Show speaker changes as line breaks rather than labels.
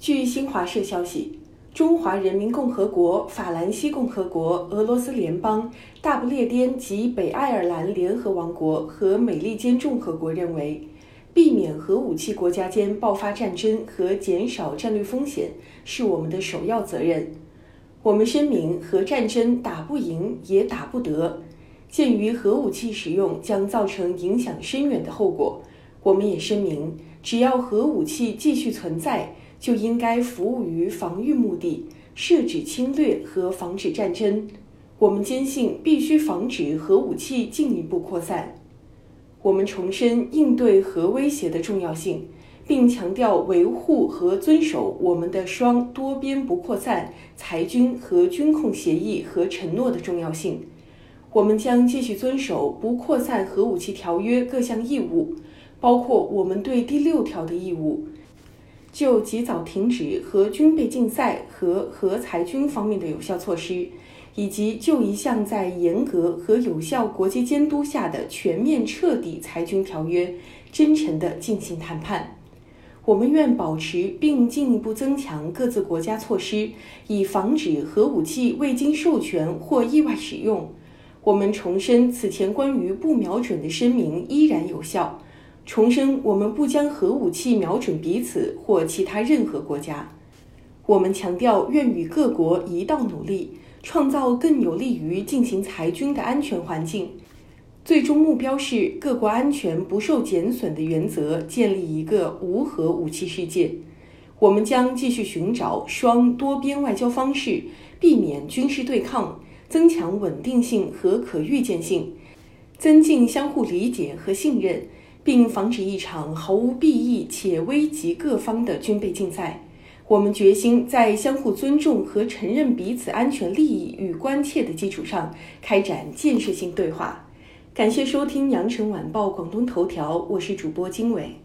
据新华社消息，中华人民共和国、法兰西共和国、俄罗斯联邦、大不列颠及北爱尔兰联合王国和美利坚共和国认为，避免核武器国家间爆发战争和减少战略风险是我们的首要责任。我们声明，核战争打不赢也打不得。鉴于核武器使用将造成影响深远的后果，我们也声明，只要核武器继续存在，就应该服务于防御目的，设止侵略和防止战争。我们坚信必须防止核武器进一步扩散。我们重申应对核威胁的重要性，并强调维护和遵守我们的双多边不扩散裁军和军控协议和承诺的重要性。我们将继续遵守不扩散核武器条约各项义务，包括我们对第六条的义务，就及早停止核军备竞赛和核裁军方面的有效措施，以及就一项在严格和有效国际监督下的全面彻底裁军条约，真诚地进行谈判。我们愿保持并进一步增强各自国家措施，以防止核武器未经授权或意外使用。我们重申，此前关于不瞄准的声明依然有效。重申，我们不将核武器瞄准彼此或其他任何国家。我们强调，愿与各国一道努力，创造更有利于进行裁军的安全环境。最终目标是各国安全不受减损的原则，建立一个无核武器世界。我们将继续寻找双多边外交方式，避免军事对抗。增强稳定性和可预见性，增进相互理解和信任，并防止一场毫无裨益且危及各方的军备竞赛。我们决心在相互尊重和承认彼此安全利益与关切的基础上，开展建设性对话。感谢收听《羊城晚报广东头条》，我是主播经纬。